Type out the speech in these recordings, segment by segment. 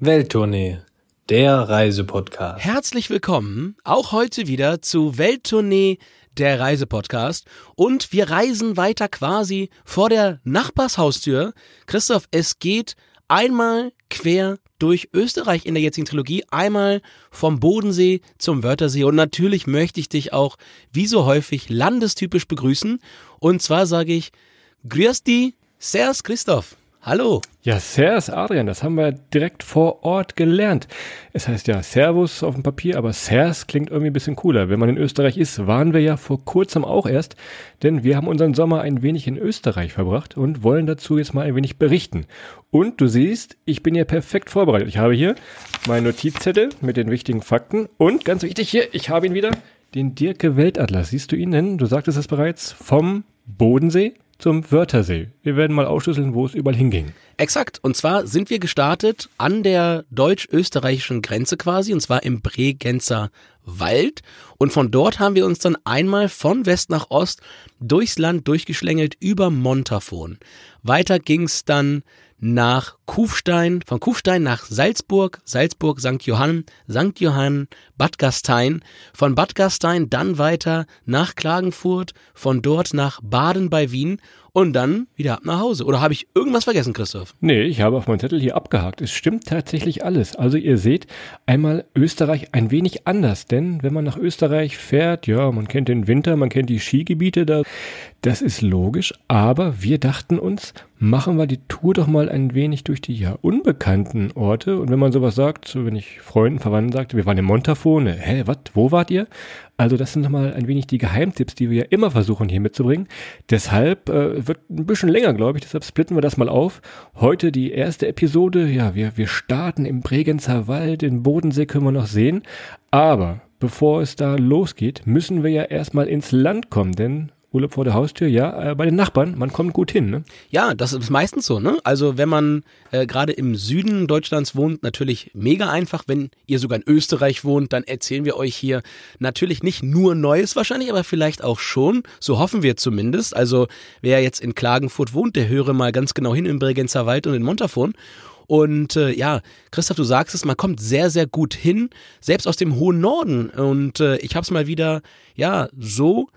Welttournee, der Reisepodcast. Herzlich willkommen auch heute wieder zu Welttournee, der Reisepodcast. Und wir reisen weiter quasi vor der Nachbarshaustür. Christoph, es geht einmal quer durch Österreich in der jetzigen Trilogie, einmal vom Bodensee zum Wörthersee. Und natürlich möchte ich dich auch, wie so häufig, landestypisch begrüßen. Und zwar sage ich, Grüß dich, Servus Christoph. Hallo. Ja, Servus Adrian, das haben wir direkt vor Ort gelernt. Es heißt ja Servus auf dem Papier, aber Servus klingt irgendwie ein bisschen cooler. Wenn man in Österreich ist, waren wir ja vor kurzem auch erst, denn wir haben unseren Sommer ein wenig in Österreich verbracht und wollen dazu jetzt mal ein wenig berichten. Und du siehst, ich bin hier perfekt vorbereitet. Ich habe hier meinen Notizzettel mit den wichtigen Fakten und ganz wichtig hier, ich habe ihn wieder, den Dirke Weltatlas. Siehst du ihn denn? Du sagtest es bereits, vom Bodensee zum Wörthersee. Wir werden mal aufschlüsseln, wo es überall hinging. Exakt. Und zwar sind wir gestartet an der deutsch-österreichischen Grenze quasi, und zwar im Bregenzer Wald. Und von dort haben wir uns dann einmal von West nach Ost durchs Land durchgeschlängelt über Montafon. Weiter ging's dann nach Kufstein, von Kufstein nach Salzburg, Salzburg, St. Johann, St. Johann, Bad Gastein, von Bad Gastein dann weiter nach Klagenfurt, von dort nach Baden bei Wien und dann wieder ab nach Hause. Oder habe ich irgendwas vergessen, Christoph? Nee, ich habe auf meinem Zettel hier abgehakt. Es stimmt tatsächlich alles. Also ihr seht einmal Österreich ein wenig anders, denn wenn man nach Österreich fährt, ja, man kennt den Winter, man kennt die Skigebiete da, das ist logisch, aber wir dachten uns, machen wir die Tour doch mal ein wenig durch die ja unbekannten Orte. Und wenn man sowas sagt, so wenn ich Freunden, Verwandten sagte, wir waren in Montafone, hä, was, wo wart ihr? Also das sind nochmal ein wenig die Geheimtipps, die wir ja immer versuchen hier mitzubringen. Deshalb äh, wird ein bisschen länger, glaube ich, deshalb splitten wir das mal auf. Heute die erste Episode, ja, wir, wir starten im Bregenzer Wald, den Bodensee können wir noch sehen. Aber bevor es da losgeht, müssen wir ja erstmal ins Land kommen, denn Urlaub vor der Haustür, ja, äh, bei den Nachbarn, man kommt gut hin, ne? Ja, das ist meistens so, ne? Also wenn man äh, gerade im Süden Deutschlands wohnt, natürlich mega einfach. Wenn ihr sogar in Österreich wohnt, dann erzählen wir euch hier natürlich nicht nur Neues wahrscheinlich, aber vielleicht auch schon. So hoffen wir zumindest. Also wer jetzt in Klagenfurt wohnt, der höre mal ganz genau hin im Bregenzer Wald und in Montafon. Und äh, ja, Christoph, du sagst es, man kommt sehr, sehr gut hin, selbst aus dem hohen Norden. Und äh, ich habe es mal wieder, ja, so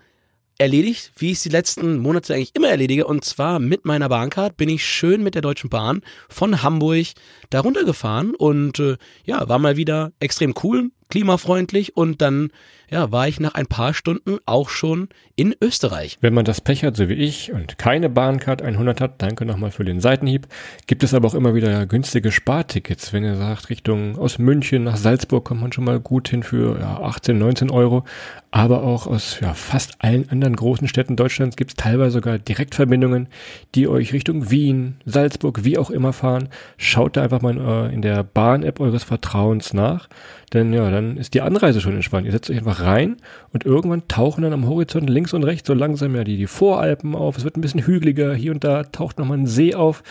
erledigt, wie ich es die letzten Monate eigentlich immer erledige. Und zwar mit meiner Bahncard bin ich schön mit der Deutschen Bahn von Hamburg da runtergefahren und äh, ja, war mal wieder extrem cool, klimafreundlich und dann ja, war ich nach ein paar Stunden auch schon in Österreich. Wenn man das Pech hat, so wie ich, und keine Bahncard 100 hat, danke nochmal für den Seitenhieb, gibt es aber auch immer wieder günstige Spartickets. Wenn ihr sagt, Richtung aus München nach Salzburg kommt man schon mal gut hin für ja, 18, 19 Euro. Aber auch aus ja, fast allen anderen großen Städten Deutschlands gibt es teilweise sogar Direktverbindungen, die euch Richtung Wien, Salzburg, wie auch immer fahren. Schaut da einfach mal in, äh, in der Bahn-App eures Vertrauens nach. Denn ja, dann ist die Anreise schon entspannt. Ihr setzt euch einfach rein und irgendwann tauchen dann am Horizont links und rechts so langsam ja die, die Voralpen auf. Es wird ein bisschen hügeliger. Hier und da taucht nochmal ein See auf.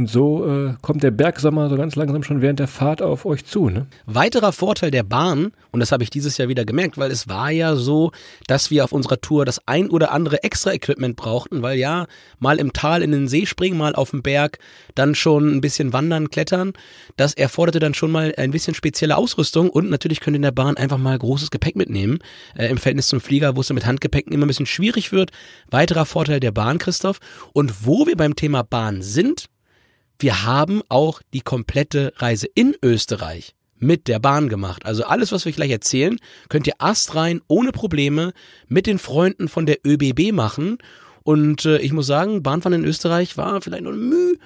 Und so äh, kommt der Bergsommer so ganz langsam schon während der Fahrt auf euch zu. Ne? Weiterer Vorteil der Bahn, und das habe ich dieses Jahr wieder gemerkt, weil es war ja so, dass wir auf unserer Tour das ein oder andere extra Equipment brauchten, weil ja, mal im Tal in den See springen, mal auf dem Berg, dann schon ein bisschen wandern, klettern. Das erforderte dann schon mal ein bisschen spezielle Ausrüstung und natürlich könnt ihr in der Bahn einfach mal großes Gepäck mitnehmen. Äh, Im Verhältnis zum Flieger, wo es mit Handgepäcken immer ein bisschen schwierig wird. Weiterer Vorteil der Bahn, Christoph. Und wo wir beim Thema Bahn sind, wir haben auch die komplette Reise in Österreich mit der Bahn gemacht. Also alles, was wir gleich erzählen, könnt ihr astrein ohne Probleme mit den Freunden von der ÖBB machen. Und äh, ich muss sagen, Bahnfahren in Österreich war vielleicht noch ein Mühe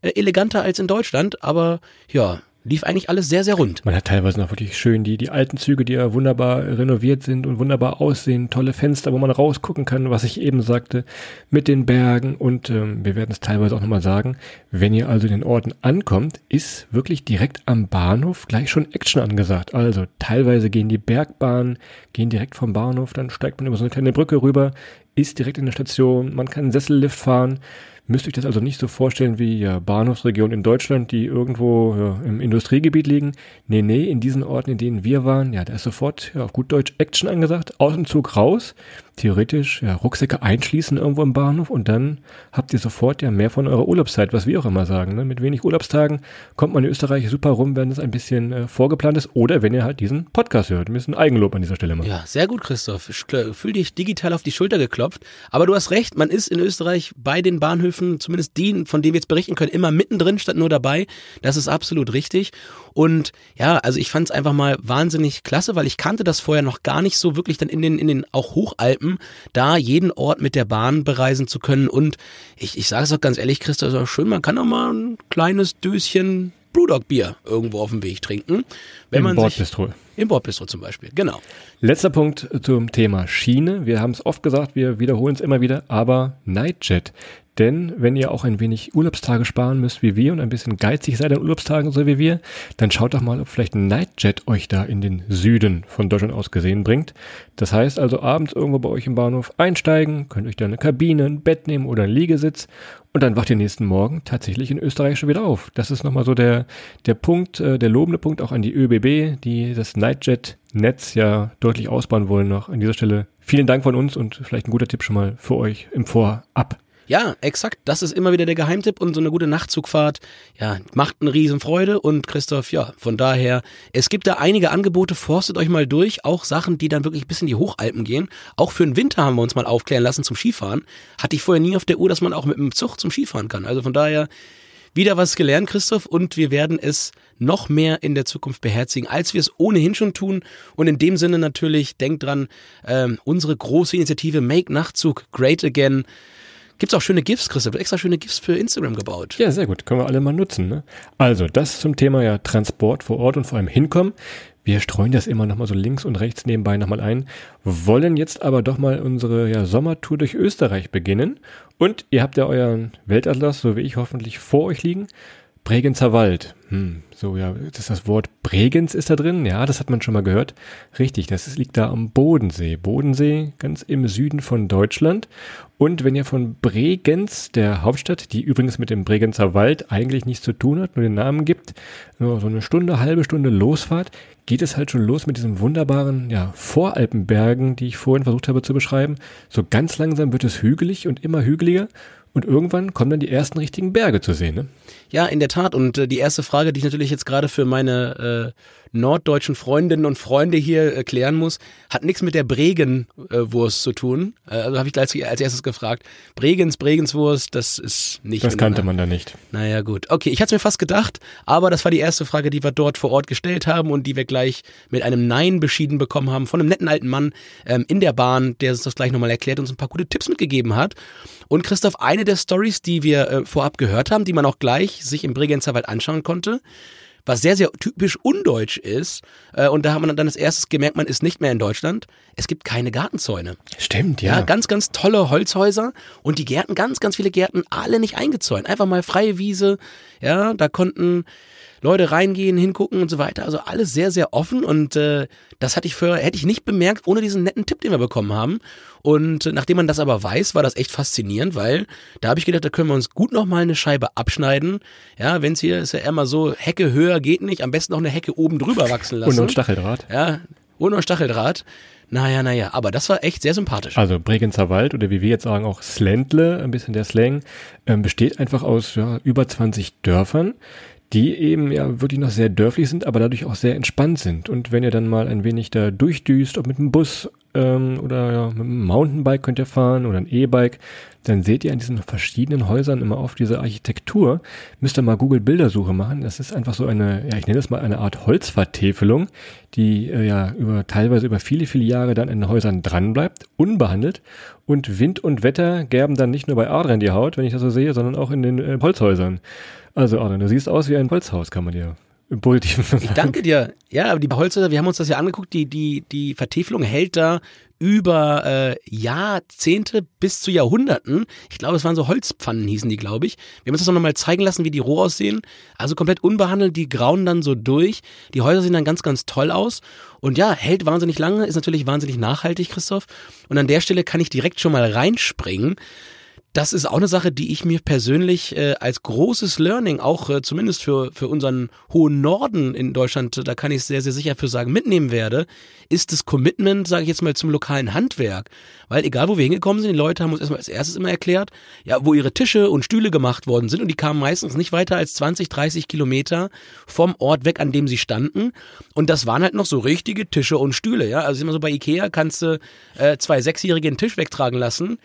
äh, eleganter als in Deutschland, aber ja, lief eigentlich alles sehr, sehr rund. Man hat teilweise noch wirklich schön die, die alten Züge, die ja wunderbar renoviert sind und wunderbar aussehen, tolle Fenster, wo man rausgucken kann, was ich eben sagte, mit den Bergen und ähm, wir werden es teilweise auch nochmal sagen, wenn ihr also in den Orten ankommt, ist wirklich direkt am Bahnhof gleich schon Action angesagt. Also teilweise gehen die Bergbahnen, gehen direkt vom Bahnhof, dann steigt man über so eine kleine Brücke rüber, ist direkt in der Station, man kann einen Sessellift fahren, Müsst euch das also nicht so vorstellen wie ja, Bahnhofsregionen in Deutschland, die irgendwo ja, im Industriegebiet liegen. Nee, nee, in diesen Orten, in denen wir waren, ja, da ist sofort ja, auf gut Deutsch Action angesagt, aus dem Zug raus. Theoretisch ja, Rucksäcke einschließen irgendwo im Bahnhof und dann habt ihr sofort ja mehr von eurer Urlaubszeit, was wir auch immer sagen. Ne? Mit wenig Urlaubstagen kommt man in Österreich super rum, wenn es ein bisschen äh, vorgeplant ist oder wenn ihr halt diesen Podcast hört. Ein bisschen Eigenlob an dieser Stelle mal. Ja, sehr gut, Christoph. Fühl dich digital auf die Schulter geklopft. Aber du hast recht, man ist in Österreich bei den Bahnhöfen, zumindest die, von denen wir jetzt berichten können, immer mittendrin statt nur dabei. Das ist absolut richtig. Und ja, also ich fand es einfach mal wahnsinnig klasse, weil ich kannte das vorher noch gar nicht so wirklich dann in den, in den auch Hochalpen, da jeden Ort mit der Bahn bereisen zu können. Und ich, ich sage es auch ganz ehrlich, Christa, ist auch schön, man kann auch mal ein kleines Döschen Brewdog-Bier irgendwo auf dem Weg trinken. Wenn Im man Bordbistro. Im Bordbistro zum Beispiel, genau. Letzter Punkt zum Thema Schiene. Wir haben es oft gesagt, wir wiederholen es immer wieder, aber Nightjet. Denn wenn ihr auch ein wenig Urlaubstage sparen müsst wie wir und ein bisschen geizig seid an Urlaubstagen so wie wir, dann schaut doch mal, ob vielleicht ein Nightjet euch da in den Süden von Deutschland aus gesehen bringt. Das heißt also abends irgendwo bei euch im Bahnhof einsteigen, könnt euch da eine Kabine, ein Bett nehmen oder einen Liegesitz und dann wacht ihr nächsten Morgen tatsächlich in Österreich schon wieder auf. Das ist nochmal so der, der Punkt, äh, der lobende Punkt auch an die ÖBB, die das Nightjet-Netz ja deutlich ausbauen wollen noch. An dieser Stelle vielen Dank von uns und vielleicht ein guter Tipp schon mal für euch im Vorab. Ja, exakt. Das ist immer wieder der Geheimtipp und so eine gute Nachtzugfahrt, ja, macht eine Riesenfreude und Christoph, ja, von daher, es gibt da einige Angebote, forstet euch mal durch, auch Sachen, die dann wirklich bis in die Hochalpen gehen. Auch für den Winter haben wir uns mal aufklären lassen zum Skifahren. Hatte ich vorher nie auf der Uhr, dass man auch mit dem Zug zum Skifahren kann. Also von daher, wieder was gelernt, Christoph, und wir werden es noch mehr in der Zukunft beherzigen, als wir es ohnehin schon tun. Und in dem Sinne natürlich, denkt dran, ähm, unsere große Initiative Make Nachtzug Great Again Gibt's auch schöne GIFs, Christoph, extra schöne GIFs für Instagram gebaut. Ja, sehr gut. Können wir alle mal nutzen. Ne? Also, das zum Thema ja Transport vor Ort und vor allem hinkommen. Wir streuen das immer nochmal so links und rechts nebenbei nochmal ein, wollen jetzt aber doch mal unsere ja, Sommertour durch Österreich beginnen. Und ihr habt ja euren Weltatlas, so wie ich hoffentlich, vor euch liegen. Bregenzer Wald. Hm, so ja, das ist das Wort Bregenz ist da drin. Ja, das hat man schon mal gehört. Richtig, das liegt da am Bodensee. Bodensee ganz im Süden von Deutschland. Und wenn ihr von Bregenz, der Hauptstadt, die übrigens mit dem Bregenzer Wald eigentlich nichts zu tun hat, nur den Namen gibt, nur so eine Stunde, halbe Stunde Losfahrt, geht es halt schon los mit diesen wunderbaren, ja, Voralpenbergen, die ich vorhin versucht habe zu beschreiben. So ganz langsam wird es hügelig und immer hügeliger. Und irgendwann kommen dann die ersten richtigen Berge zu sehen. Ne? Ja, in der Tat. Und äh, die erste Frage, die ich natürlich jetzt gerade für meine äh, norddeutschen Freundinnen und Freunde hier erklären muss, hat nichts mit der Bregenwurst zu tun. Äh, also habe ich gleich als erstes gefragt. Bregens, Bregenswurst, das ist nicht. Das kannte man da nicht. Naja, gut. Okay, ich hatte es mir fast gedacht, aber das war die erste Frage, die wir dort vor Ort gestellt haben und die wir gleich mit einem Nein beschieden bekommen haben von einem netten alten Mann ähm, in der Bahn, der uns das gleich nochmal erklärt und uns ein paar gute Tipps mitgegeben hat. Und Christoph, eine der Stories, die wir äh, vorab gehört haben, die man auch gleich sich im Bregenzer Wald anschauen konnte, was sehr, sehr typisch undeutsch ist. Äh, und da haben wir dann als erstes gemerkt, man ist nicht mehr in Deutschland. Es gibt keine Gartenzäune. Stimmt, ja. ja. Ganz, ganz tolle Holzhäuser und die Gärten, ganz, ganz viele Gärten, alle nicht eingezäunt. Einfach mal freie Wiese. Ja, da konnten Leute reingehen, hingucken und so weiter. Also alles sehr, sehr offen und äh, das hatte ich für, hätte ich nicht bemerkt ohne diesen netten Tipp, den wir bekommen haben. Und äh, nachdem man das aber weiß, war das echt faszinierend, weil da habe ich gedacht, da können wir uns gut nochmal eine Scheibe abschneiden. Ja, wenn es hier ist ja immer so, Hecke höher geht nicht, am besten noch eine Hecke oben drüber wachsen lassen. Und noch Stacheldraht. Ja, und noch Stacheldraht. Naja, naja, aber das war echt sehr sympathisch. Also Bregenzer Wald oder wie wir jetzt sagen auch Sländle, ein bisschen der Slang, ähm, besteht einfach aus ja, über 20 Dörfern, die eben ja wirklich noch sehr dörflich sind, aber dadurch auch sehr entspannt sind. Und wenn ihr dann mal ein wenig da durchdüst, ob mit dem Bus ähm, oder ja, mit einem Mountainbike könnt ihr fahren oder ein E-Bike, dann seht ihr an diesen verschiedenen Häusern immer auf diese Architektur. Müsst ihr mal Google Bildersuche machen. Das ist einfach so eine, ja, ich nenne es mal eine Art Holzvertäfelung, die äh, ja über teilweise über viele, viele Jahre dann in den Häusern dran bleibt, unbehandelt. Und Wind und Wetter gerben dann nicht nur bei Adrian die Haut, wenn ich das so sehe, sondern auch in den äh, Holzhäusern. Also Adrian, du siehst aus wie ein Holzhaus, kann man dir positiv Ich danke dir. Ja, aber die Holzhäuser, wir haben uns das ja angeguckt, die, die, die Vertäfelung hält da über äh, Jahrzehnte bis zu Jahrhunderten. Ich glaube, es waren so Holzpfannen, hießen die, glaube ich. Wir haben uns das noch mal zeigen lassen, wie die roh aussehen. Also komplett unbehandelt, die grauen dann so durch. Die Häuser sehen dann ganz, ganz toll aus. Und ja, hält wahnsinnig lange, ist natürlich wahnsinnig nachhaltig, Christoph. Und an der Stelle kann ich direkt schon mal reinspringen das ist auch eine Sache, die ich mir persönlich äh, als großes Learning, auch äh, zumindest für, für unseren hohen Norden in Deutschland, da kann ich sehr, sehr sicher für sagen, mitnehmen werde, ist das Commitment, sage ich jetzt mal, zum lokalen Handwerk. Weil egal, wo wir hingekommen sind, die Leute haben uns erstmal als erstes immer erklärt, ja, wo ihre Tische und Stühle gemacht worden sind und die kamen meistens nicht weiter als 20, 30 Kilometer vom Ort weg, an dem sie standen. Und das waren halt noch so richtige Tische und Stühle, ja. Also immer so bei Ikea kannst du äh, zwei Sechsjährige einen Tisch wegtragen lassen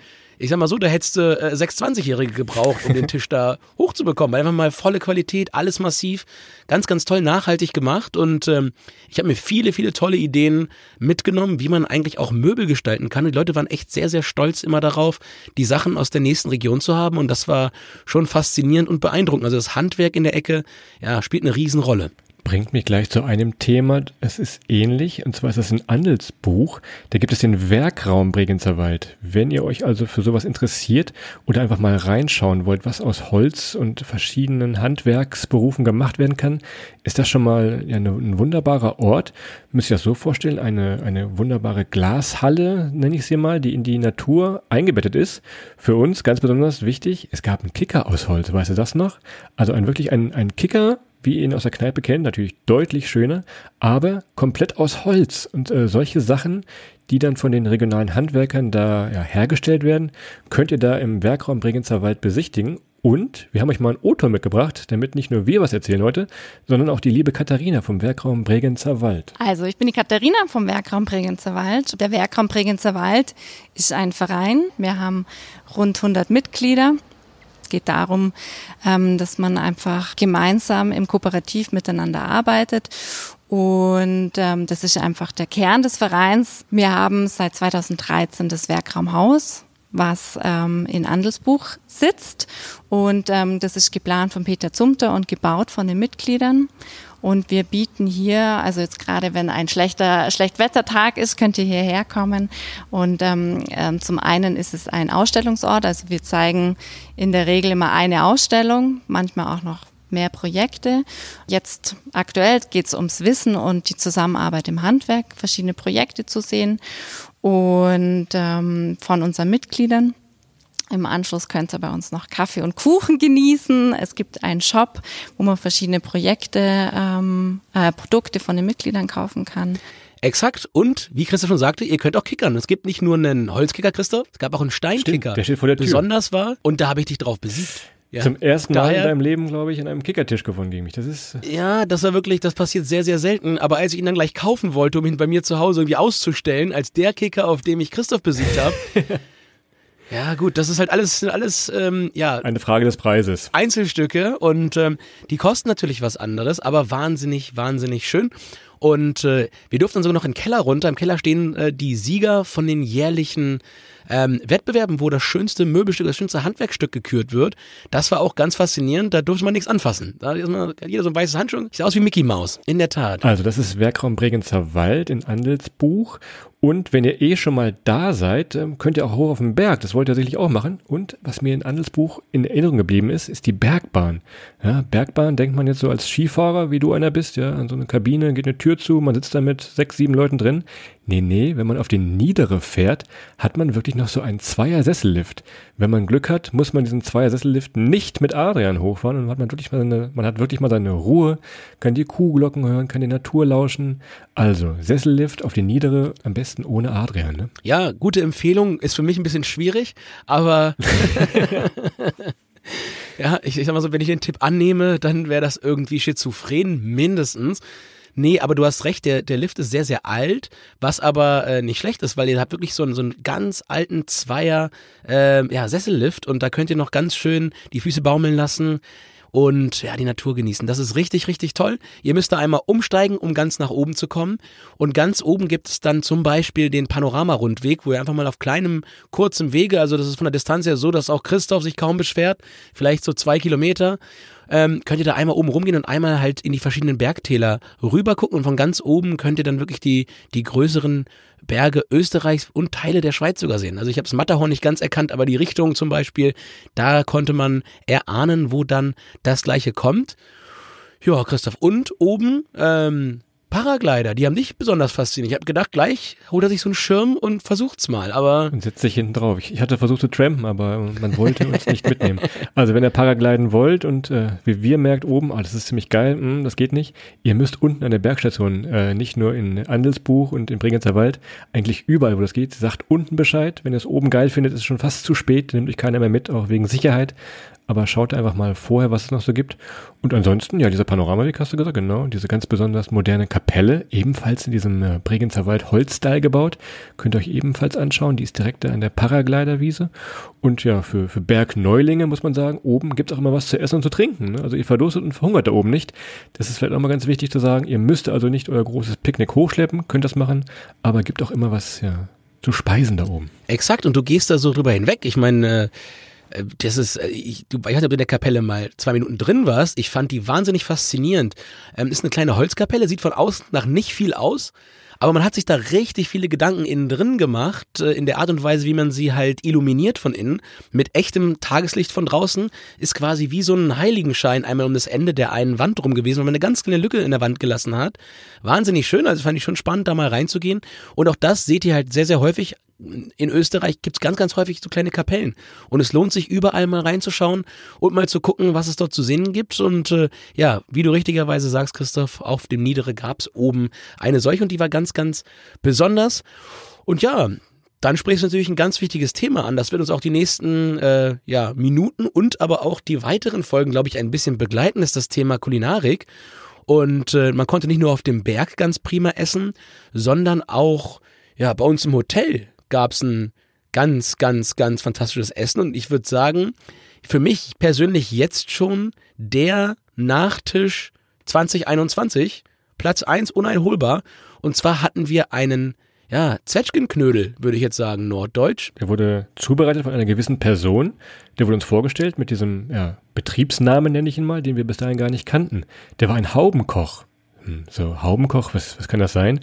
ich sag mal so, da hättest du äh, 620-Jährige gebraucht, um den Tisch da hochzubekommen. Einfach mal volle Qualität, alles massiv, ganz, ganz toll nachhaltig gemacht. Und ähm, ich habe mir viele, viele tolle Ideen mitgenommen, wie man eigentlich auch Möbel gestalten kann. Und die Leute waren echt sehr, sehr stolz immer darauf, die Sachen aus der nächsten Region zu haben. Und das war schon faszinierend und beeindruckend. Also das Handwerk in der Ecke, ja, spielt eine Riesenrolle bringt mich gleich zu einem Thema. Es ist ähnlich, und zwar ist das ein Andelsbuch. Da gibt es den Werkraum Bregenzer Wald. Wenn ihr euch also für sowas interessiert oder einfach mal reinschauen wollt, was aus Holz und verschiedenen Handwerksberufen gemacht werden kann, ist das schon mal ja, ein wunderbarer Ort. Müsst ihr das so vorstellen, eine, eine wunderbare Glashalle, nenne ich sie mal, die in die Natur eingebettet ist. Für uns ganz besonders wichtig, es gab einen Kicker aus Holz, weißt du das noch? Also ein wirklich ein, ein Kicker wie ihr ihn aus der Kneipe kennt, natürlich deutlich schöner, aber komplett aus Holz. Und äh, solche Sachen, die dann von den regionalen Handwerkern da ja, hergestellt werden, könnt ihr da im Werkraum Bregenzer Wald besichtigen. Und wir haben euch mal ein O-Ton mitgebracht, damit nicht nur wir was erzählen heute, sondern auch die liebe Katharina vom Werkraum Bregenzer Wald. Also, ich bin die Katharina vom Werkraum Bregenzer Wald. Der Werkraum Bregenzer Wald ist ein Verein. Wir haben rund 100 Mitglieder geht darum, ähm, dass man einfach gemeinsam im Kooperativ miteinander arbeitet. Und ähm, das ist einfach der Kern des Vereins. Wir haben seit 2013 das Werkraumhaus was ähm, in Andelsbuch sitzt. Und ähm, das ist geplant von Peter Zumter und gebaut von den Mitgliedern. Und wir bieten hier, also jetzt gerade wenn ein schlechter Schlechtwettertag ist, könnt ihr hierher kommen. Und ähm, ähm, zum einen ist es ein Ausstellungsort, also wir zeigen in der Regel immer eine Ausstellung, manchmal auch noch mehr Projekte. Jetzt aktuell geht es ums Wissen und die Zusammenarbeit im Handwerk, verschiedene Projekte zu sehen und ähm, von unseren Mitgliedern. Im Anschluss könnt ihr bei uns noch Kaffee und Kuchen genießen. Es gibt einen Shop, wo man verschiedene Projekte, ähm, äh, Produkte von den Mitgliedern kaufen kann. Exakt. Und wie Christoph schon sagte, ihr könnt auch kickern. Es gibt nicht nur einen Holzkicker, Christoph, es gab auch einen Steinkicker. Stimmt, der steht vor der Tür. Besonders war. Und da habe ich dich drauf besiegt. Ja. Zum ersten Mal in deinem Leben, glaube ich, in einem Kickertisch gefunden gegen mich. Das ist. Ja, das war wirklich, das passiert sehr, sehr selten. Aber als ich ihn dann gleich kaufen wollte, um ihn bei mir zu Hause irgendwie auszustellen, als der Kicker, auf dem ich Christoph besiegt habe, Ja, gut, das ist halt alles, alles, ähm, ja. Eine Frage des Preises. Einzelstücke und ähm, die kosten natürlich was anderes, aber wahnsinnig, wahnsinnig schön. Und äh, wir durften sogar noch in den Keller runter. Im Keller stehen äh, die Sieger von den jährlichen ähm, Wettbewerben, wo das schönste Möbelstück, das schönste Handwerkstück gekürt wird. Das war auch ganz faszinierend. Da durfte man nichts anfassen. Da man, jeder so ein weißes Handschuh. Sieht aus wie Mickey Mouse. In der Tat. Also das ist Werkraum Bregenzer Wald in Andelsbuch. Und wenn ihr eh schon mal da seid, ähm, könnt ihr auch hoch auf den Berg. Das wollt ihr sicherlich auch machen. Und was mir in Andelsbuch in Erinnerung geblieben ist, ist die Bergbahn. Ja, Bergbahn denkt man jetzt so als Skifahrer, wie du einer bist, ja, an so eine Kabine geht eine Tür zu, man sitzt da mit sechs, sieben Leuten drin. Nee, nee, wenn man auf den Niedere fährt, hat man wirklich noch so einen Zweier-Sessellift. Wenn man Glück hat, muss man diesen Zweier-Sessellift nicht mit Adrian hochfahren und hat man wirklich mal seine, man hat wirklich mal seine Ruhe, kann die Kuhglocken hören, kann die Natur lauschen. Also, Sessellift auf die Niedere, am besten ohne Adrian, ne? Ja, gute Empfehlung, ist für mich ein bisschen schwierig, aber ja, ich, ich sag mal so, wenn ich den Tipp annehme, dann wäre das irgendwie schizophren mindestens. Nee, aber du hast recht, der, der Lift ist sehr, sehr alt, was aber äh, nicht schlecht ist, weil ihr habt wirklich so einen, so einen ganz alten Zweier äh, ja, Sessellift und da könnt ihr noch ganz schön die Füße baumeln lassen und ja, die Natur genießen. Das ist richtig, richtig toll. Ihr müsst da einmal umsteigen, um ganz nach oben zu kommen. Und ganz oben gibt es dann zum Beispiel den Panoramarundweg, wo ihr einfach mal auf kleinem, kurzem Wege, also das ist von der Distanz her so, dass auch Christoph sich kaum beschwert, vielleicht so zwei Kilometer, ähm, könnt ihr da einmal oben rumgehen und einmal halt in die verschiedenen Bergtäler rüber gucken und von ganz oben könnt ihr dann wirklich die, die größeren Berge Österreichs und Teile der Schweiz sogar sehen. Also ich habe das Matterhorn nicht ganz erkannt, aber die Richtung zum Beispiel, da konnte man erahnen, wo dann das gleiche kommt. Ja, Christoph. Und oben ähm, Paraglider, die haben nicht besonders fasziniert. Ich habe gedacht, gleich holt er sich so einen Schirm und versucht's mal, aber. Und setzt sich hinten drauf. Ich, ich hatte versucht zu trampen, aber man wollte uns nicht mitnehmen. Also wenn ihr Paragliden wollt und äh, wie wir merkt oben, ah, das ist ziemlich geil, mh, hm, das geht nicht, ihr müsst unten an der Bergstation, äh, nicht nur in Andelsbuch und in Bregenzer Wald, eigentlich überall, wo das geht, sagt unten Bescheid. Wenn ihr es oben geil findet, ist es schon fast zu spät, nimmt euch keiner mehr mit, auch wegen Sicherheit aber schaut einfach mal vorher, was es noch so gibt. Und ansonsten, ja, dieser Panoramaweg hast du gesagt, genau, diese ganz besonders moderne Kapelle, ebenfalls in diesem äh, Bregenzer Wald Holzstyle gebaut, könnt ihr euch ebenfalls anschauen, die ist direkt an der Paragliderwiese. Und ja, für, für Bergneulinge muss man sagen, oben gibt es auch immer was zu essen und zu trinken. Ne? Also ihr verdurstet und verhungert da oben nicht. Das ist vielleicht auch mal ganz wichtig zu sagen, ihr müsst also nicht euer großes Picknick hochschleppen, könnt das machen, aber gibt auch immer was, ja, zu speisen da oben. Exakt, und du gehst da so drüber hinweg. Ich meine, äh, das ist, äh, ich, du, ich weiß nicht, ob du in der Kapelle mal zwei Minuten drin warst. Ich fand die wahnsinnig faszinierend. Ähm, ist eine kleine Holzkapelle, sieht von außen nach nicht viel aus. Aber man hat sich da richtig viele Gedanken innen drin gemacht, äh, in der Art und Weise, wie man sie halt illuminiert von innen. Mit echtem Tageslicht von draußen ist quasi wie so ein Heiligenschein einmal um das Ende der einen Wand rum gewesen, weil man eine ganz kleine Lücke in der Wand gelassen hat. Wahnsinnig schön, also fand ich schon spannend, da mal reinzugehen. Und auch das seht ihr halt sehr, sehr häufig in Österreich gibt's ganz, ganz häufig so kleine Kapellen. Und es lohnt sich überall mal reinzuschauen und mal zu gucken, was es dort zu sehen gibt. Und äh, ja, wie du richtigerweise sagst, Christoph, auf dem Niedere gab's oben eine solche und die war ganz, ganz besonders. Und ja, dann sprichst du natürlich ein ganz wichtiges Thema an. Das wird uns auch die nächsten äh, ja, Minuten und aber auch die weiteren Folgen, glaube ich, ein bisschen begleiten, ist das Thema Kulinarik. Und äh, man konnte nicht nur auf dem Berg ganz prima essen, sondern auch ja, bei uns im Hotel gab es ein ganz, ganz, ganz fantastisches Essen. Und ich würde sagen, für mich persönlich jetzt schon der Nachtisch 2021, Platz 1 uneinholbar. Und zwar hatten wir einen ja, Zwetschgenknödel, würde ich jetzt sagen, norddeutsch. Der wurde zubereitet von einer gewissen Person. Der wurde uns vorgestellt mit diesem ja, Betriebsnamen, nenne ich ihn mal, den wir bis dahin gar nicht kannten. Der war ein Haubenkoch. Hm, so, Haubenkoch, was, was kann das sein?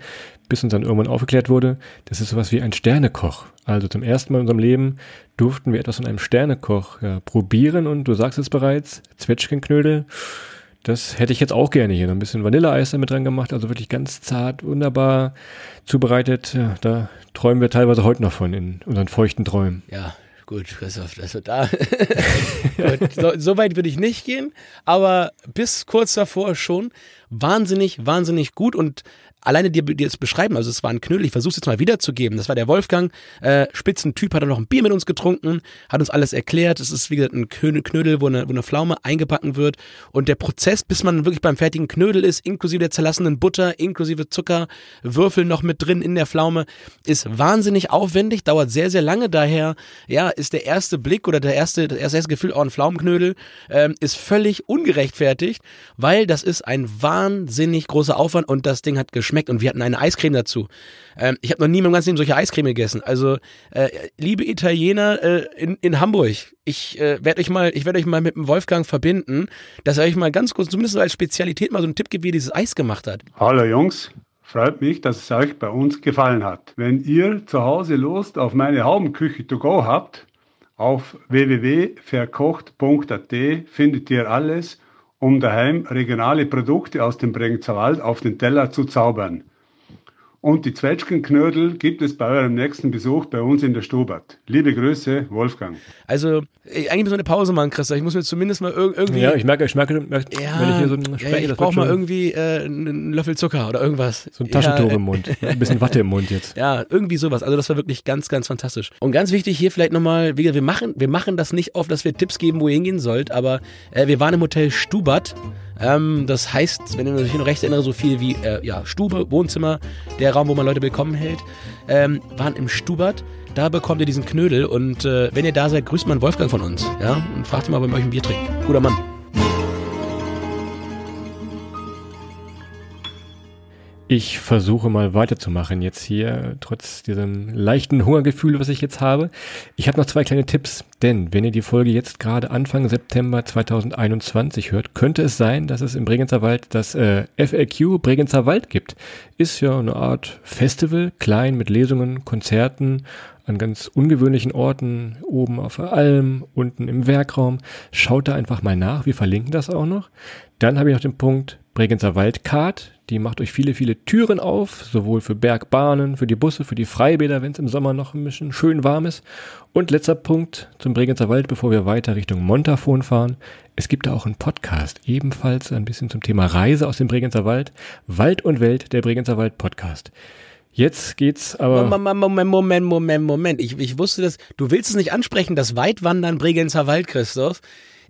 Bis uns dann irgendwann aufgeklärt wurde, das ist sowas wie ein Sternekoch. Also zum ersten Mal in unserem Leben durften wir etwas von einem Sternekoch ja, probieren und du sagst es bereits, Zwetschgenknödel, das hätte ich jetzt auch gerne hier. Noch ein bisschen Vanilleeis damit dran gemacht, also wirklich ganz zart, wunderbar zubereitet. Ja, da träumen wir teilweise heute noch von in unseren feuchten Träumen. Ja, gut, Christoph, also da. gut, so, so, weit würde ich nicht gehen, aber bis kurz davor schon wahnsinnig, wahnsinnig gut und alleine dir, dir das beschreiben, also es war ein Knödel, ich versuche es jetzt mal wiederzugeben. Das war der Wolfgang, äh, Spitzentyp, hat er noch ein Bier mit uns getrunken, hat uns alles erklärt. Es ist wie gesagt ein Knödel, wo eine, wo eine Pflaume eingebacken wird. Und der Prozess, bis man wirklich beim fertigen Knödel ist, inklusive der zerlassenen Butter, inklusive Zucker, Würfel noch mit drin in der Pflaume, ist wahnsinnig aufwendig, dauert sehr, sehr lange. Daher, ja, ist der erste Blick oder der erste, das erste Gefühl, oh, ein Pflaumenknödel, ähm, ist völlig ungerechtfertigt, weil das ist ein wahnsinnig großer Aufwand und das Ding hat geschmeckt schmeckt. Und wir hatten eine Eiscreme dazu. Ähm, ich habe noch nie in meinem ganzen Leben solche Eiscreme gegessen. Also, äh, liebe Italiener äh, in, in Hamburg, ich äh, werde euch mal, ich werde euch mal mit dem Wolfgang verbinden, dass er euch mal ganz kurz, zumindest als Spezialität, mal so einen Tipp gibt, wie er dieses Eis gemacht hat. Hallo Jungs, Freut mich, dass es euch bei uns gefallen hat. Wenn ihr zu Hause Lust auf meine Haubenküche to go habt, auf www.verkocht.at findet ihr alles um daheim regionale Produkte aus dem Bregenzer Wald auf den Teller zu zaubern. Und die Zwetschgenknödel gibt es bei eurem nächsten Besuch bei uns in der Stubert. Liebe Grüße, Wolfgang. Also, eigentlich muss man eine Pause machen, Christa. Ich muss mir zumindest mal irgendwie. Ja, ich merke, ich merke, wenn ich hier so spreche, ja, ich brauche mal irgendwie äh, einen Löffel Zucker oder irgendwas. So ein Taschentuch ja, im Mund. Ein bisschen Watte im Mund jetzt. Ja, irgendwie sowas. Also, das war wirklich ganz, ganz fantastisch. Und ganz wichtig hier vielleicht nochmal, wir machen, wir machen das nicht oft, dass wir Tipps geben, wo ihr hingehen sollt, aber äh, wir waren im Hotel Stubert ähm, das heißt, wenn ich mich noch recht erinnere, so viel wie äh, ja, Stube, Wohnzimmer, der Raum, wo man Leute willkommen hält, ähm, waren im Stubert. Da bekommt ihr diesen Knödel und äh, wenn ihr da seid, grüßt man Wolfgang von uns. Ja? Und fragt ihn mal, ob er euch ein Bier trinkt. Guter Mann. Ich versuche mal weiterzumachen jetzt hier, trotz diesem leichten Hungergefühl, was ich jetzt habe. Ich habe noch zwei kleine Tipps, denn wenn ihr die Folge jetzt gerade Anfang September 2021 hört, könnte es sein, dass es im Bregenzer Wald das äh, FAQ Bregenzer Wald gibt. Ist ja eine Art Festival, klein mit Lesungen, Konzerten an ganz ungewöhnlichen Orten, oben auf der Alm, unten im Werkraum. Schaut da einfach mal nach, wir verlinken das auch noch. Dann habe ich noch den Punkt Bregenzer Waldcard. Die macht euch viele, viele Türen auf, sowohl für Bergbahnen, für die Busse, für die Freibäder, wenn es im Sommer noch ein bisschen schön warm ist. Und letzter Punkt zum Bregenzer Wald, bevor wir weiter Richtung Montafon fahren. Es gibt da auch einen Podcast, ebenfalls ein bisschen zum Thema Reise aus dem Bregenzer Wald. Wald und Welt, der Bregenzer Wald Podcast. Jetzt geht's aber. Moment, Moment, Moment, Moment, Moment. Ich, ich wusste das. Du willst es nicht ansprechen, das Weitwandern Bregenzer Wald, Christoph.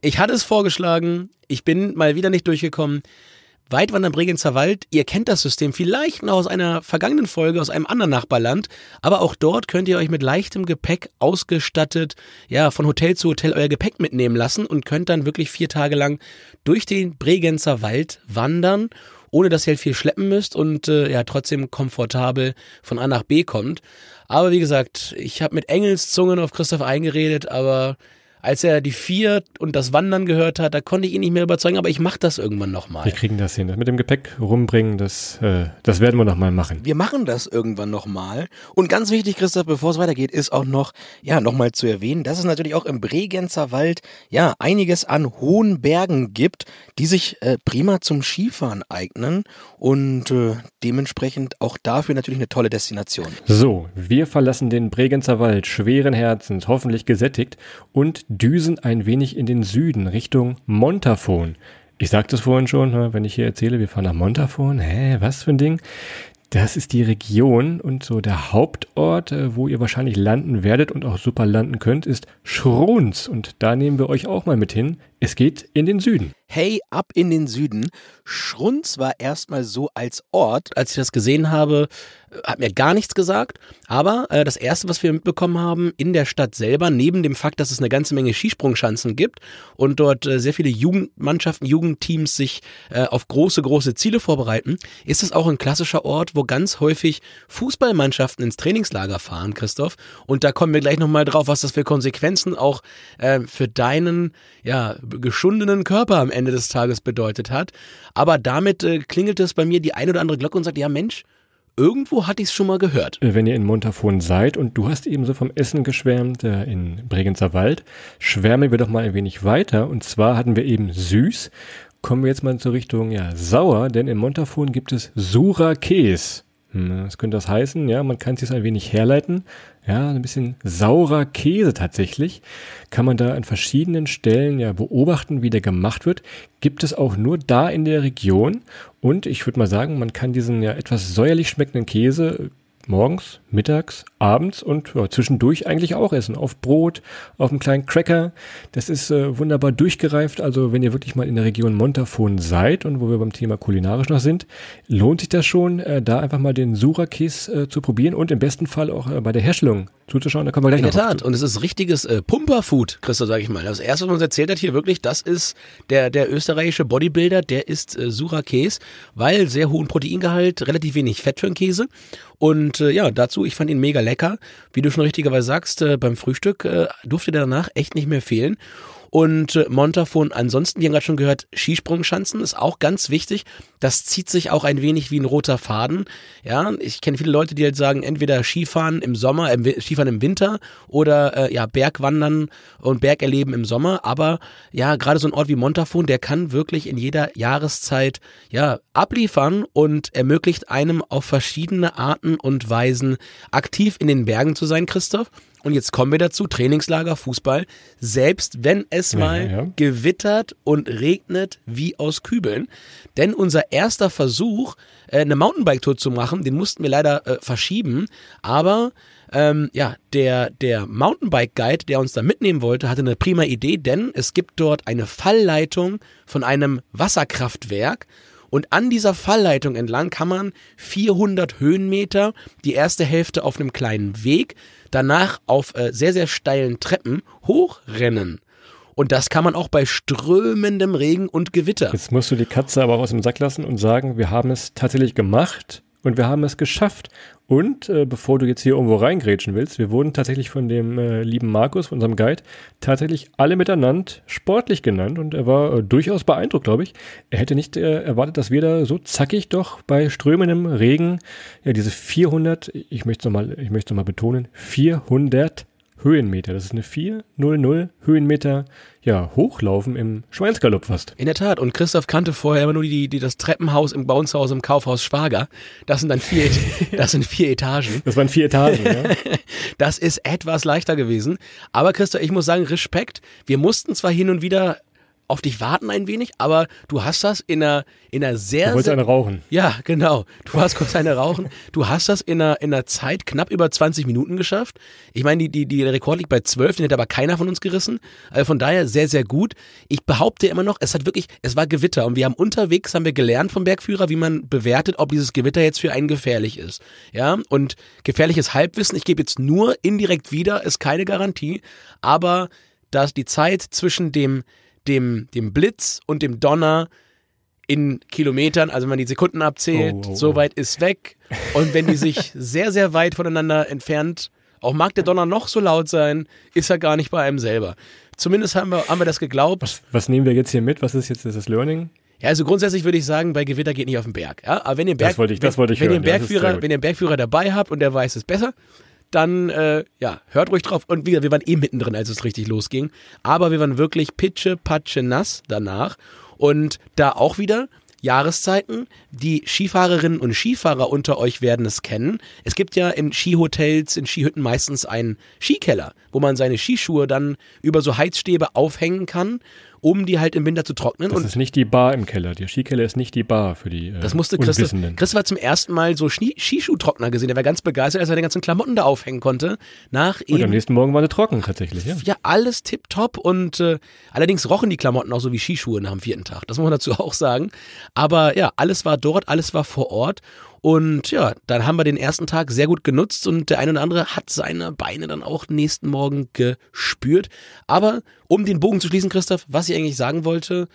Ich hatte es vorgeschlagen. Ich bin mal wieder nicht durchgekommen. Weitwandern Bregenzer Wald, ihr kennt das System vielleicht noch aus einer vergangenen Folge aus einem anderen Nachbarland, aber auch dort könnt ihr euch mit leichtem Gepäck ausgestattet, ja, von Hotel zu Hotel euer Gepäck mitnehmen lassen und könnt dann wirklich vier Tage lang durch den Bregenzer Wald wandern ohne dass ihr halt viel schleppen müsst und äh, ja trotzdem komfortabel von A nach B kommt. Aber wie gesagt, ich habe mit Engelszungen auf Christoph eingeredet, aber als er die vier und das Wandern gehört hat, da konnte ich ihn nicht mehr überzeugen, aber ich mache das irgendwann nochmal. Wir kriegen das hin. Das mit dem Gepäck rumbringen, das, äh, das werden wir nochmal machen. Wir machen das irgendwann nochmal. Und ganz wichtig, Christoph, bevor es weitergeht, ist auch noch, ja, nochmal zu erwähnen, dass es natürlich auch im Bregenzer Wald, ja, einiges an hohen Bergen gibt, die sich äh, prima zum Skifahren eignen und äh, dementsprechend auch dafür natürlich eine tolle Destination. So, wir verlassen den Bregenzer Wald schweren Herzens, hoffentlich gesättigt und düsen ein wenig in den Süden Richtung Montafon. Ich sagte es vorhin schon, ne, wenn ich hier erzähle, wir fahren nach Montafon. Hä, was für ein Ding? Das ist die Region und so der Hauptort, äh, wo ihr wahrscheinlich landen werdet und auch super landen könnt, ist Schruns. Und da nehmen wir euch auch mal mit hin. Es geht in den Süden. Hey, ab in den Süden. Schrunz war erstmal so als Ort. Als ich das gesehen habe, hat mir gar nichts gesagt. Aber äh, das Erste, was wir mitbekommen haben, in der Stadt selber, neben dem Fakt, dass es eine ganze Menge Skisprungschanzen gibt und dort äh, sehr viele Jugendmannschaften, Jugendteams sich äh, auf große, große Ziele vorbereiten, ist es auch ein klassischer Ort, wo ganz häufig Fußballmannschaften ins Trainingslager fahren, Christoph. Und da kommen wir gleich nochmal drauf, was das für Konsequenzen auch äh, für deinen, ja, geschundenen Körper am Ende des Tages bedeutet hat. Aber damit äh, klingelt es bei mir die ein oder andere Glocke und sagt, ja Mensch, irgendwo hatte ich es schon mal gehört. Äh, wenn ihr in Montafon seid und du hast eben so vom Essen geschwärmt äh, in Bregenzer Wald, schwärmen wir doch mal ein wenig weiter. Und zwar hatten wir eben süß. Kommen wir jetzt mal zur Richtung ja, sauer, denn in Montafon gibt es Sura Käse. Hm, was könnte das heißen? Ja, man kann es jetzt ein wenig herleiten. Ja, ein bisschen saurer Käse tatsächlich. Kann man da an verschiedenen Stellen ja beobachten, wie der gemacht wird. Gibt es auch nur da in der Region. Und ich würde mal sagen, man kann diesen ja etwas säuerlich schmeckenden Käse morgens, mittags, abends und ja, zwischendurch eigentlich auch essen. Auf Brot, auf einem kleinen Cracker. Das ist äh, wunderbar durchgereift. Also wenn ihr wirklich mal in der Region Montafon seid und wo wir beim Thema kulinarisch noch sind, lohnt sich das schon, äh, da einfach mal den Sura-Käse äh, zu probieren und im besten Fall auch äh, bei der Herstellung zuzuschauen. Da kommen wir gleich In noch der Tat. Und es ist richtiges äh, Pumperfood, Christa, sag ich mal. Das erste, was uns erzählt hat hier wirklich, das ist der, der österreichische Bodybuilder, der ist äh, Sura-Käse, weil sehr hohen Proteingehalt, relativ wenig Fett für den Käse. Und äh, ja, dazu, ich fand ihn mega lecker. Wie du schon richtigerweise sagst, äh, beim Frühstück äh, durfte der danach echt nicht mehr fehlen. Und äh, Montafon, ansonsten, wir haben gerade schon gehört, Skisprungschanzen ist auch ganz wichtig. Das zieht sich auch ein wenig wie ein roter Faden. Ja, ich kenne viele Leute, die halt sagen, entweder Skifahren im Sommer, äh, Skifahren im Winter oder äh, ja, Bergwandern und Bergerleben im Sommer. Aber ja, gerade so ein Ort wie Montafon, der kann wirklich in jeder Jahreszeit ja abliefern und ermöglicht einem auf verschiedene Arten und Weisen aktiv in den Bergen zu sein, Christoph. Und jetzt kommen wir dazu, Trainingslager, Fußball, selbst wenn es mal Ja, ja. gewittert und regnet wie aus Kübeln. Denn unser erster Versuch, äh, eine Mountainbike-Tour zu machen, den mussten wir leider äh, verschieben. Aber ähm, ja, der, der Mountainbike-Guide, der uns da mitnehmen wollte, hatte eine prima Idee, denn es gibt dort eine Fallleitung von einem Wasserkraftwerk. Und an dieser Fallleitung entlang kann man 400 Höhenmeter, die erste Hälfte auf einem kleinen Weg, danach auf äh, sehr, sehr steilen Treppen hochrennen. Und das kann man auch bei strömendem Regen und Gewitter. Jetzt musst du die Katze aber aus dem Sack lassen und sagen, wir haben es tatsächlich gemacht und wir haben es geschafft. Und äh, bevor du jetzt hier irgendwo reingrätschen willst, wir wurden tatsächlich von dem äh, lieben Markus, von unserem Guide, tatsächlich alle miteinander sportlich genannt und er war äh, durchaus beeindruckt, glaube ich. Er hätte nicht äh, erwartet, dass wir da so zackig doch bei strömendem Regen, ja diese 400, ich möchte es nochmal, ich noch mal betonen, 400 Höhenmeter. Das ist eine 400 Höhenmeter, ja, hochlaufen im Schweinsgalopp fast. In der Tat. Und Christoph kannte vorher immer nur die, die, das Treppenhaus im Baunshaus im Kaufhaus Schwager. Das sind dann vier, das sind vier Etagen. Das waren vier Etagen, ja. Das ist etwas leichter gewesen. Aber Christoph, ich muss sagen, Respekt. Wir mussten zwar hin und wieder auf dich warten ein wenig, aber du hast das in einer, in einer sehr, Du wolltest eine rauchen. ja, genau. Du hast kurz eine rauchen. Du hast das in einer, in einer Zeit knapp über 20 Minuten geschafft. Ich meine, die, die, die der Rekord liegt bei 12, den hätte aber keiner von uns gerissen. Also von daher sehr, sehr gut. Ich behaupte immer noch, es hat wirklich, es war Gewitter und wir haben unterwegs, haben wir gelernt vom Bergführer, wie man bewertet, ob dieses Gewitter jetzt für einen gefährlich ist. Ja, und gefährliches Halbwissen, ich gebe jetzt nur indirekt wieder, ist keine Garantie, aber dass die Zeit zwischen dem, dem, dem Blitz und dem Donner in Kilometern, also wenn man die Sekunden abzählt, Oh, oh, oh. so weit ist weg. Und wenn die sich sehr, sehr weit voneinander entfernt, auch mag der Donner noch so laut sein, ist er gar nicht bei einem selber. Zumindest haben wir, haben wir das geglaubt. Was, was nehmen wir jetzt hier mit? Was ist jetzt das Learning? Ja, also grundsätzlich würde ich sagen, bei Gewitter geht nicht auf den Berg. Ja? Aber wenn ihr Berg, Das wollte ich- das wollte ich wenn, wenn, hören. ihr Ja, Bergführer, gut. wenn ihr einen Bergführer dabei habt und der weiß es besser, dann äh, ja, hört ruhig drauf. Und wir, wir waren eh mittendrin, als es richtig losging. Aber wir waren wirklich pitsche, patsche, nass danach. Und da auch wieder Jahreszeiten. Die Skifahrerinnen und Skifahrer unter euch werden es kennen. Es gibt ja in Skihotels, in Skihütten meistens einen Skikeller, wo man seine Skischuhe dann über so Heizstäbe aufhängen kann, um die halt im Winter zu trocknen. Das und ist nicht die Bar im Keller. Der Skikeller ist nicht die Bar für die äh, das musste Christoph. Unwissenden. Christoph hat zum ersten Mal so Schnie- Skischuhtrockner gesehen. Der war ganz begeistert, als er die ganzen Klamotten da aufhängen konnte. Nach Und am eben. nächsten Morgen war eine trocken tatsächlich, ja. Ja, alles tipptopp und äh, allerdings rochen die Klamotten auch so wie Skischuhe nach dem vierten Tag. Das muss man dazu auch sagen. Aber ja, alles war dort, alles war vor Ort. Und ja, dann haben wir den ersten Tag sehr gut genutzt und der eine oder andere hat seine Beine dann auch nächsten Morgen gespürt. Aber um den Bogen zu schließen, Christoph, was ich eigentlich sagen wollte,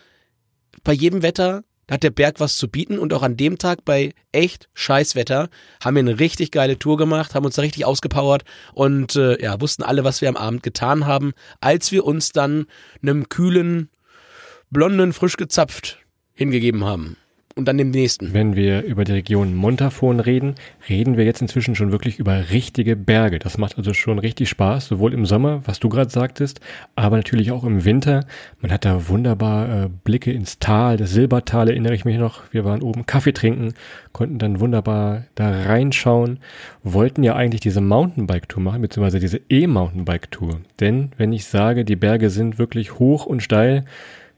bei jedem Wetter hat der Berg was zu bieten und auch an dem Tag bei echt Scheißwetter haben wir eine richtig geile Tour gemacht, haben uns da richtig ausgepowert und äh, ja, wussten alle, was wir am Abend getan haben, als wir uns dann einem kühlen, blonden, frisch gezapft hingegeben haben. Und dann dem nächsten. Wenn wir über die Region Montafon reden, reden wir jetzt inzwischen schon wirklich über richtige Berge. Das macht also schon richtig Spaß, sowohl im Sommer, was du gerade sagtest, aber natürlich auch im Winter. Man hat da wunderbar äh, Blicke ins Tal, das Silbertal erinnere ich mich noch. Wir waren oben Kaffee trinken, konnten dann wunderbar da reinschauen, wollten ja eigentlich diese Mountainbike-Tour machen, beziehungsweise diese E-Mountainbike-Tour. Denn wenn ich sage, die Berge sind wirklich hoch und steil,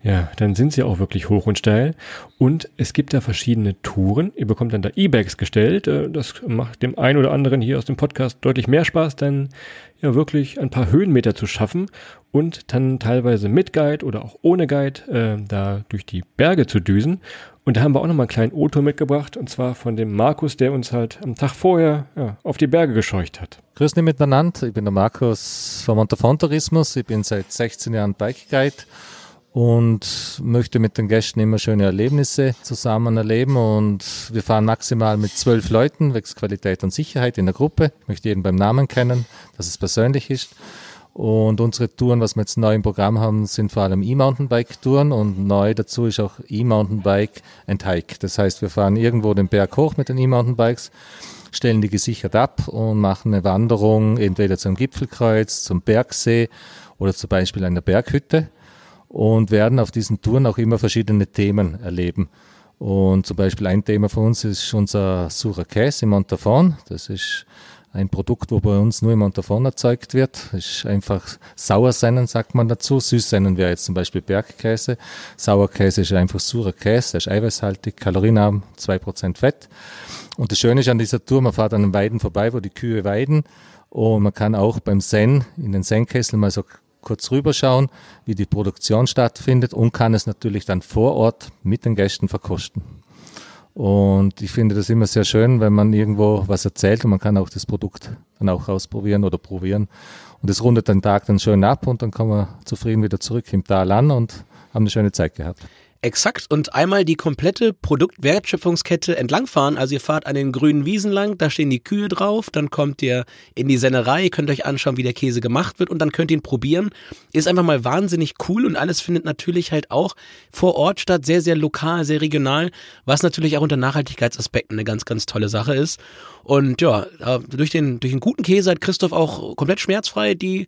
ja, dann sind sie auch wirklich hoch und steil. Und es gibt da verschiedene Touren. Ihr bekommt dann da E-Bags gestellt. Äh, Das macht dem einen oder anderen hier aus dem Podcast deutlich mehr Spaß, dann ja wirklich ein paar Höhenmeter zu schaffen und dann teilweise mit Guide oder auch ohne Guide äh, da durch die Berge zu düsen. Und da haben wir auch nochmal einen kleinen O-Ton mitgebracht und zwar von dem Markus, der uns halt am Tag vorher ja, auf die Berge gescheucht hat. Grüß dich miteinander, ich bin der Markus vom Montafon Tourismus. Ich bin seit 16 Jahren Bike Guide und möchte mit den Gästen immer schöne Erlebnisse zusammen erleben. Und wir fahren maximal mit zwölf Leuten, wächst Qualität und Sicherheit in der Gruppe. Ich möchte jeden beim Namen kennen, dass es persönlich ist. Und unsere Touren, was wir jetzt neu im Programm haben, sind vor allem E-Mountainbike-Touren und neu dazu ist auch E-Mountainbike and Hike. Das heißt, wir fahren irgendwo den Berg hoch mit den E-Mountainbikes, stellen die gesichert ab und machen eine Wanderung entweder zum Gipfelkreuz, zum Bergsee oder zum Beispiel einer Berghütte und werden auf diesen Touren auch immer verschiedene Themen erleben. Und zum Beispiel ein Thema von uns ist unser Sura Käse im Montafon. Das ist ein Produkt, wo bei uns nur im Montafon erzeugt wird. Ist einfach Sauersennen, sagt man dazu. Süßsennen wäre jetzt zum Beispiel Bergkäse. Sauerkäse ist einfach Sura Käse, der ist eiweißhaltig, kalorienarm, 2% Fett. Und das Schöne ist an dieser Tour, man fährt an den Weiden vorbei, wo die Kühe weiden. Und man kann auch beim Senn, in den Sennkessel mal so kurz rüberschauen, wie die Produktion stattfindet und kann es natürlich dann vor Ort mit den Gästen verkosten. Und ich finde das immer sehr schön, wenn man irgendwo was erzählt und man kann auch das Produkt dann auch ausprobieren oder probieren. Und es rundet den Tag dann schön ab und dann kommen wir zufrieden wieder zurück im Tal an und haben eine schöne Zeit gehabt. Exakt. Und einmal die komplette Produktwertschöpfungskette entlangfahren. Also ihr fahrt an den grünen Wiesen lang, da stehen die Kühe drauf, dann kommt ihr in die Sennerei, könnt euch anschauen, wie der Käse gemacht wird und dann könnt ihr ihn probieren. Ist einfach mal wahnsinnig cool und alles findet natürlich halt auch vor Ort statt, sehr, sehr lokal, sehr regional, was natürlich auch unter Nachhaltigkeitsaspekten eine ganz, ganz tolle Sache ist. Und ja, durch den, durch den guten Käse hat Christoph auch komplett schmerzfrei die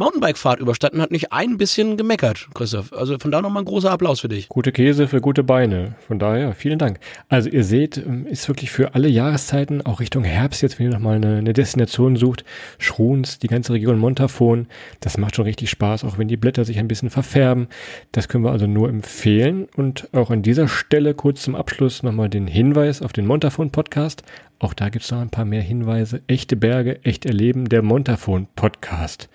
Mountainbike-Fahrt überstanden, hat nicht ein bisschen gemeckert, Christoph. Also von da nochmal ein großer Applaus für dich. Gute Käse für gute Beine. Von daher, vielen Dank. Also ihr seht, ähm, ist wirklich für alle Jahreszeiten, auch Richtung Herbst jetzt, wenn ihr nochmal eine, eine Destination sucht, Schruns, die ganze Region Montafon, das macht schon richtig Spaß, auch wenn die Blätter sich ein bisschen verfärben. Das können wir also nur empfehlen. Und auch an dieser Stelle kurz zum Abschluss nochmal den Hinweis auf den Montafon-Podcast. Auch da gibt es noch ein paar mehr Hinweise. Echte Berge, echt erleben, der Montafon-Podcast.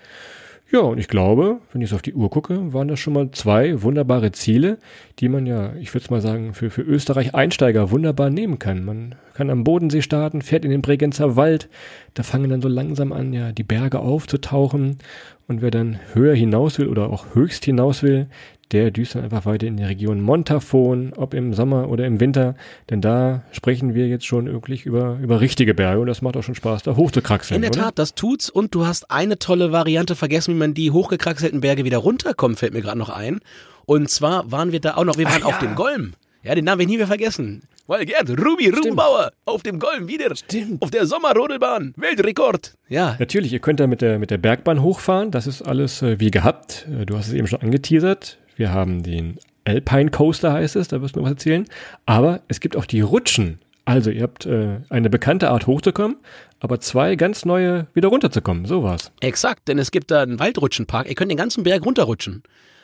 Ja, und ich glaube, wenn ich so auf die Uhr gucke, waren das schon mal zwei wunderbare Ziele, die man ja, ich würde mal sagen, für, für Österreich-Einsteiger wunderbar nehmen kann. Man kann am Bodensee starten, fährt in den Bregenzer Wald, da fangen dann so langsam an, ja, die Berge aufzutauchen. Und wer dann höher hinaus will oder auch höchst hinaus will, der düst dann einfach weiter in die Region Montafon, ob im Sommer oder im Winter, denn da sprechen wir jetzt schon wirklich über, über richtige Berge und das macht auch schon Spaß, da hochzukraxeln. In der oder? Tat, das tut's und du hast eine tolle Variante vergessen, wie man die hochgekraxelten Berge wieder runterkommt, fällt mir gerade noch ein. Und zwar waren wir da auch noch, wir waren Ach, auf ja. dem Golm. Ja, den Namen wir nie mehr vergessen. Weil Gerd, Ruby Rubenbauer auf dem Golm wieder. Stimmt. Auf der Sommerrodelbahn. Weltrekord. Ja, Natürlich, ihr könnt da mit der, mit der Bergbahn hochfahren. Das ist alles äh, wie gehabt. Äh, du hast es eben schon angeteasert. Wir haben den Alpine Coaster heißt es, da wirst du noch was erzählen. Aber es gibt auch die Rutschen. Also ihr habt äh, eine bekannte Art hochzukommen, aber zwei ganz neue wieder runterzukommen. So war's. Exakt, denn es gibt da einen Waldrutschenpark. Ihr könnt den ganzen Berg runterrutschen.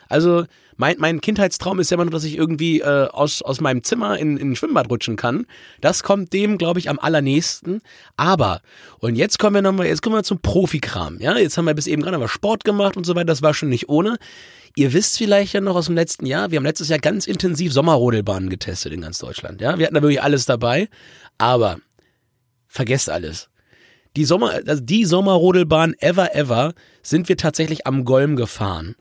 Also mein, mein Kindheitstraum ist ja immer nur, dass ich irgendwie äh, aus, aus meinem Zimmer in, in ein Schwimmbad rutschen kann. Das kommt dem, glaube ich, am allernächsten. Aber, und jetzt kommen wir nochmal, jetzt kommen wir zum Profikram. Ja, jetzt haben wir bis eben gerade mal Sport gemacht und so weiter. Das war schon nicht ohne. Ihr wisst vielleicht ja noch aus dem letzten Jahr, wir haben letztes Jahr ganz intensiv Sommerrodelbahnen getestet in ganz Deutschland. Ja, wir hatten da wirklich alles dabei. Aber vergesst alles. Die Sommer, also die Sommerrodelbahn ever ever sind wir tatsächlich am Golm gefahren.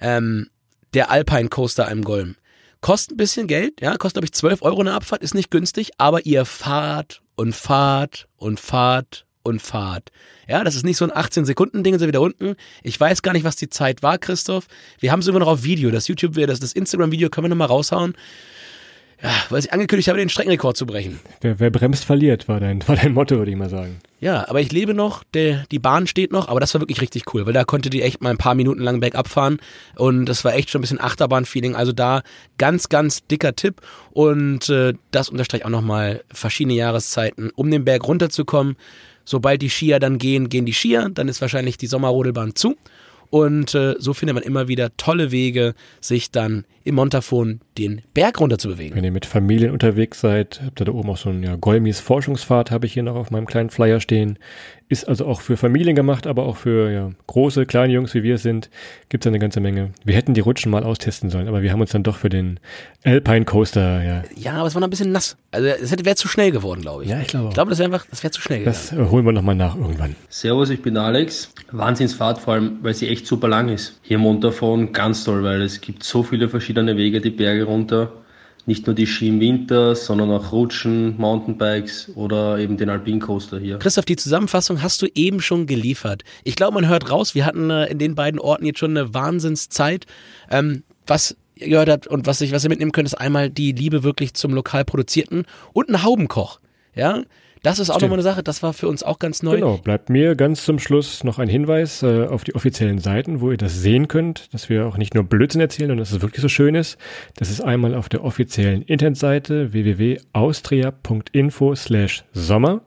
Ähm, der Alpine Coaster am Golm. Kostet ein bisschen Geld, ja, kostet glaube ich 12 Euro eine Abfahrt, ist nicht günstig, aber ihr fahrt und fahrt und fahrt und fahrt. Ja, das ist nicht so ein 18-Sekunden-Ding, so wieder unten. Ich weiß gar nicht, was die Zeit war, Christoph. Wir haben es immer noch auf Video. Das YouTube, das, das Instagram-Video können wir nochmal raushauen. Ja, weil ich angekündigt habe, den Streckenrekord zu brechen. Wer, wer bremst, verliert, war dein, war dein Motto, würde ich mal sagen. Ja, aber ich lebe noch, der, die Bahn steht noch, aber das war wirklich richtig cool, weil da konnte die echt mal ein paar Minuten lang bergab fahren und das war echt schon ein bisschen Achterbahn-Feeling. Also da ganz, ganz dicker Tipp und äh, das unterstreicht auch nochmal verschiedene Jahreszeiten, um den Berg runterzukommen. Sobald die Skier dann gehen, gehen die Skier, dann ist wahrscheinlich die Sommerrodelbahn zu. Und äh, so findet man immer wieder tolle Wege, sich dann im Montafon den Berg runter zu bewegen. Wenn ihr mit Familien unterwegs seid, habt ihr da oben auch so ein ja, Golmis Forschungsfahrt, habe ich hier noch auf meinem kleinen Flyer stehen. Ist also auch für Familien gemacht, aber auch für ja, große, kleine Jungs, wie wir es sind, gibt es eine ganze Menge. Wir hätten die Rutschen mal austesten sollen, aber wir haben uns dann doch für den Alpine Coaster, ja. Ja, aber es war noch ein bisschen nass. Also es wäre zu schnell geworden, glaube ich. Ja, ich glaube auch. Ich glaube, das wäre einfach, das wäre zu schnell gegangen. Das äh, holen wir nochmal nach irgendwann. Servus, ich bin Alex. Wahnsinnsfahrt, vor allem, weil sie echt super lang ist. Hier im Montafon ganz toll, weil es gibt so viele verschiedene Wege die Berge runter. Nicht nur die Ski im Winter, sondern auch Rutschen, Mountainbikes oder eben den Alpine Coaster hier. Christoph, die Zusammenfassung hast du eben schon geliefert. Ich glaube, man hört raus, wir hatten äh, in den beiden Orten jetzt schon eine Wahnsinnszeit. Ähm, was ihr gehört habt und was, ich, was ihr mitnehmen könnt, ist einmal die Liebe wirklich zum lokal produzierten und ein Haubenkoch. Ja, das ist auch nochmal eine Sache, das war für uns auch ganz neu. Genau, bleibt mir ganz zum Schluss noch ein Hinweis äh, auf die offiziellen Seiten, wo ihr das sehen könnt, dass wir auch nicht nur Blödsinn erzählen und dass es wirklich so schön ist. Das ist einmal auf der offiziellen Internetseite www.austria.info slash Sommer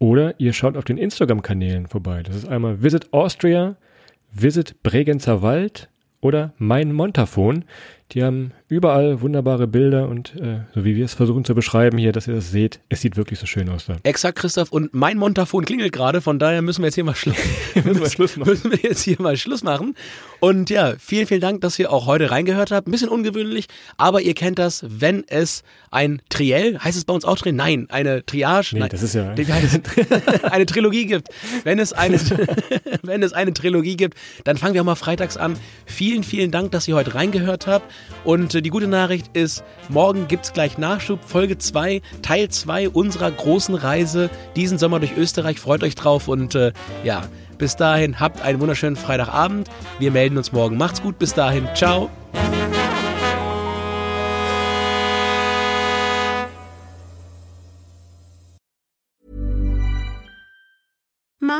oder ihr schaut auf den Instagram-Kanälen vorbei. Das ist einmal Visit Austria, Visit Bregenzer Wald oder Mein Montafon. Die haben überall wunderbare Bilder und äh, so wie wir es versuchen zu beschreiben hier, dass ihr das seht, es sieht wirklich so schön aus da. Exakt, Christoph. Und mein Montafon klingelt gerade, von daher müssen wir jetzt hier mal, Schlu müssen wir Schluss machen. müssen wir jetzt hier mal Schluss machen. Und ja, vielen, vielen Dank, dass ihr auch heute reingehört habt. Ein bisschen ungewöhnlich, aber ihr kennt das, wenn es ein Triell, heißt es bei uns auch Triell? Nein, eine Triage. Nee, Nein, das ist ja- eine Trilogie gibt. Wenn es eine, wenn es eine Trilogie gibt, dann fangen wir auch mal freitags an. Vielen, vielen Dank, dass ihr heute reingehört habt. Und die gute Nachricht ist, morgen gibt es gleich Nachschub, Folge 2, Teil 2 unserer großen Reise diesen Sommer durch Österreich. Freut euch drauf und äh, ja, bis dahin habt einen wunderschönen Freitagabend. Wir melden uns morgen. Macht's gut, bis dahin. Ciao.